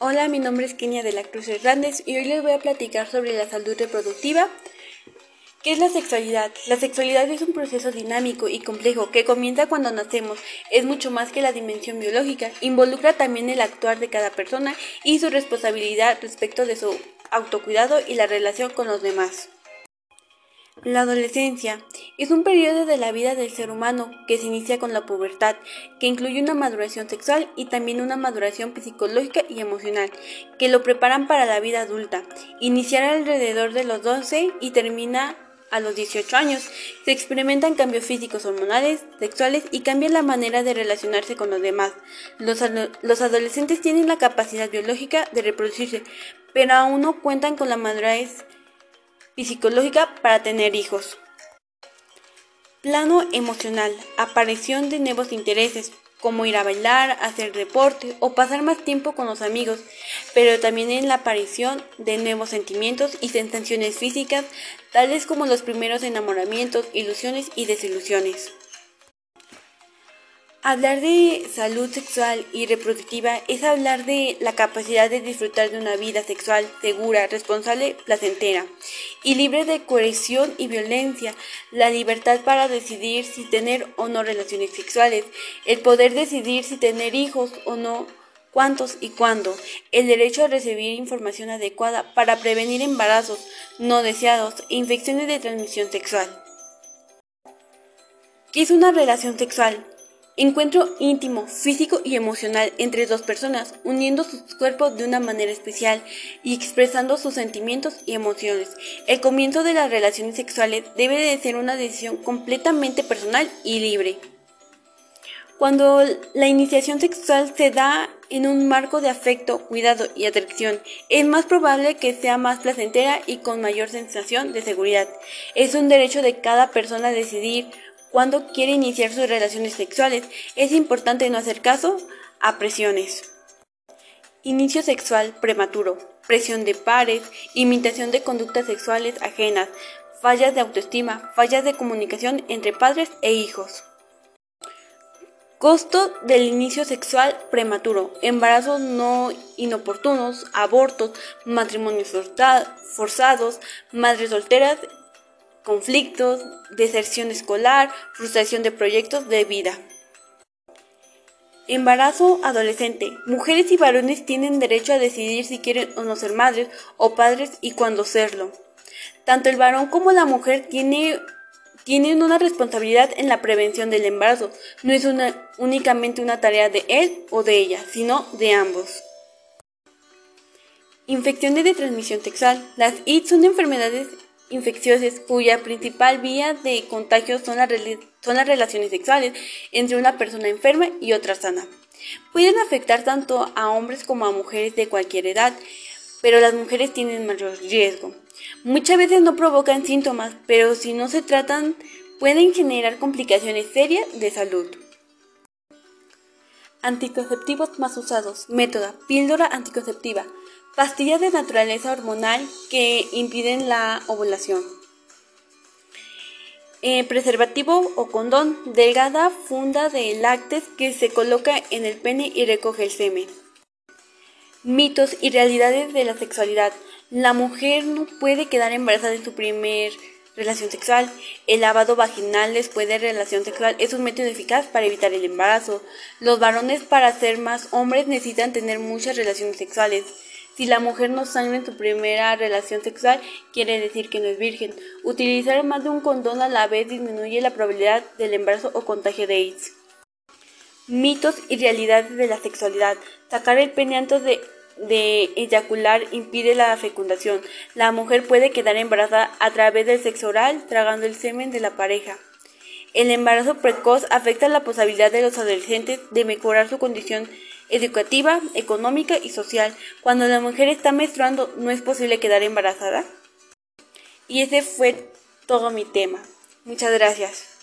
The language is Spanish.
Hola, mi nombre es Kenia de la Cruz Hernández y hoy les voy a platicar sobre la salud reproductiva. ¿Qué es la sexualidad? La sexualidad es un proceso dinámico y complejo que comienza cuando nacemos. Es mucho más que la dimensión biológica. Involucra también el actuar de cada persona y su responsabilidad respecto de su autocuidado y la relación con los demás. La adolescencia es un periodo de la vida del ser humano que se inicia con la pubertad, que incluye una maduración sexual y también una maduración psicológica y emocional, que lo preparan para la vida adulta. Iniciará alrededor de los 12 y termina a los 18 años. Se experimentan cambios físicos, hormonales, sexuales y cambia la manera de relacionarse con los demás. Los, los adolescentes tienen la capacidad biológica de reproducirse, pero aún no cuentan con la madurez psicológica para tener hijos. Plano emocional, aparición de nuevos intereses, como ir a bailar, hacer deporte o pasar más tiempo con los amigos, pero también en la aparición de nuevos sentimientos y sensaciones físicas, tales como los primeros enamoramientos, ilusiones y desilusiones. Hablar de salud sexual y reproductiva es hablar de la capacidad de disfrutar de una vida sexual segura, responsable, placentera y libre de coerción y violencia, la libertad para decidir si tener o no relaciones sexuales, el poder decidir si tener hijos o no, cuántos y cuándo, el derecho a recibir información adecuada para prevenir embarazos no deseados e infecciones de transmisión sexual. ¿Qué es una relación sexual? Encuentro íntimo, físico y emocional entre dos personas, uniendo sus cuerpos de una manera especial y expresando sus sentimientos y emociones. El comienzo de las relaciones sexuales debe de ser una decisión completamente personal y libre. Cuando la iniciación sexual se da en un marco de afecto, cuidado y atracción, es más probable que sea más placentera y con mayor sensación de seguridad. Es un derecho de cada persona decidir cuando quiere iniciar sus relaciones sexuales. Es importante no hacer caso a presiones. Inicio sexual prematuro, presión de pares, imitación de conductas sexuales ajenas, fallas de autoestima, fallas de comunicación entre padres e hijos. Costo del inicio sexual prematuro, embarazos no inoportunos, abortos, matrimonios forzados, madres solteras conflictos, deserción escolar, frustración de proyectos de vida. Embarazo adolescente. Mujeres y varones tienen derecho a decidir si quieren o no ser madres o padres y cuándo serlo. Tanto el varón como la mujer tienen una responsabilidad en la prevención del embarazo. No es únicamente una tarea de él o de ella, sino de ambos. Infecciones de transmisión sexual. Las IT son enfermedades infecciosas cuya principal vía de contagio son las, son las relaciones sexuales entre una persona enferma y otra sana. Pueden afectar tanto a hombres como a mujeres de cualquier edad, pero las mujeres tienen mayor riesgo. Muchas veces no provocan síntomas, pero si no se tratan pueden generar complicaciones serias de salud. Anticonceptivos más usados. Método. Píldora anticonceptiva. Pastillas de naturaleza hormonal que impiden la ovulación. Eh, preservativo o condón. Delgada funda de lácteos que se coloca en el pene y recoge el semen. Mitos y realidades de la sexualidad. La mujer no puede quedar embarazada en su primer relación sexual. El lavado vaginal después de relación sexual es un método eficaz para evitar el embarazo. Los varones para ser más hombres necesitan tener muchas relaciones sexuales. Si la mujer no sangra en su primera relación sexual, quiere decir que no es virgen. Utilizar más de un condón a la vez disminuye la probabilidad del embarazo o contagio de AIDS. Mitos y realidades de la sexualidad. Sacar el pene antes de, de eyacular impide la fecundación. La mujer puede quedar embarazada a través del sexo oral, tragando el semen de la pareja. El embarazo precoz afecta la posibilidad de los adolescentes de mejorar su condición educativa, económica y social. Cuando la mujer está menstruando, no es posible quedar embarazada. Y ese fue todo mi tema. Muchas gracias.